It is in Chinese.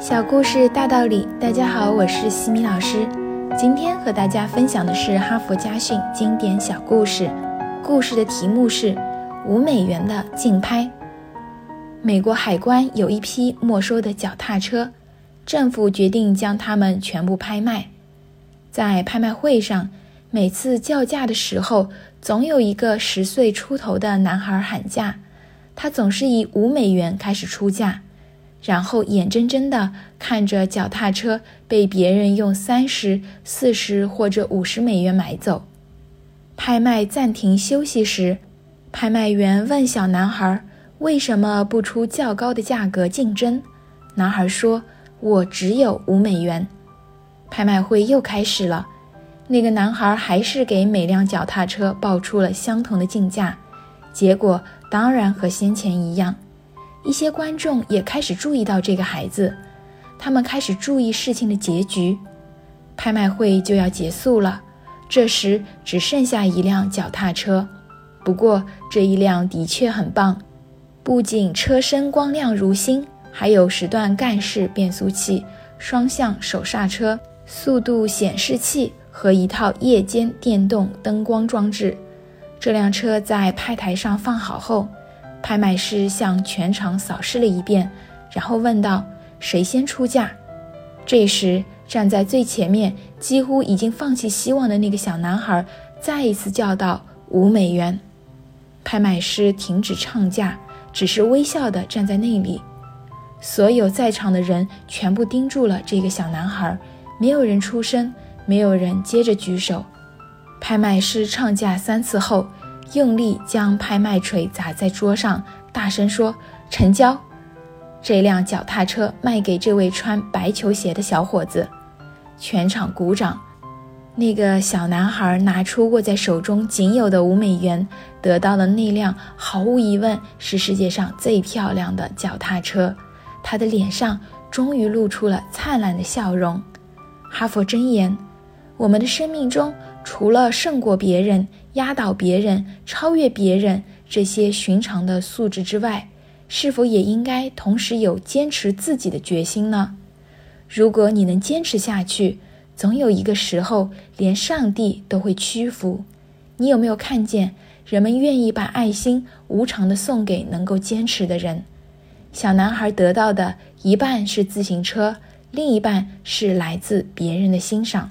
小故事大道理，大家好，我是西米老师。今天和大家分享的是哈佛家训经典小故事，故事的题目是五美元的竞拍。美国海关有一批没收的脚踏车，政府决定将它们全部拍卖。在拍卖会上，每次叫价的时候，总有一个十岁出头的男孩喊价，他总是以五美元开始出价。然后眼睁睁地看着脚踏车被别人用三十四十或者五十美元买走。拍卖暂停休息时，拍卖员问小男孩：“为什么不出较高的价格竞争？”男孩说：“我只有五美元。”拍卖会又开始了，那个男孩还是给每辆脚踏车报出了相同的竞价，结果当然和先前一样。一些观众也开始注意到这个孩子，他们开始注意事情的结局。拍卖会就要结束了，这时只剩下一辆脚踏车，不过这一辆的确很棒，不仅车身光亮如新，还有十段干式变速器、双向手刹车、速度显示器和一套夜间电动灯光装置。这辆车在拍台上放好后。拍卖师向全场扫视了一遍，然后问道：“谁先出价？”这时，站在最前面、几乎已经放弃希望的那个小男孩再一次叫道：“五美元！”拍卖师停止唱价，只是微笑地站在那里。所有在场的人全部盯住了这个小男孩，没有人出声，没有人接着举手。拍卖师唱价三次后。用力将拍卖锤砸在桌上，大声说：“成交！这辆脚踏车卖给这位穿白球鞋的小伙子。”全场鼓掌。那个小男孩拿出握在手中仅有的五美元，得到了那辆毫无疑问是世界上最漂亮的脚踏车。他的脸上终于露出了灿烂的笑容。哈佛箴言：我们的生命中。除了胜过别人、压倒别人、超越别人这些寻常的素质之外，是否也应该同时有坚持自己的决心呢？如果你能坚持下去，总有一个时候，连上帝都会屈服。你有没有看见，人们愿意把爱心无偿地送给能够坚持的人？小男孩得到的一半是自行车，另一半是来自别人的欣赏。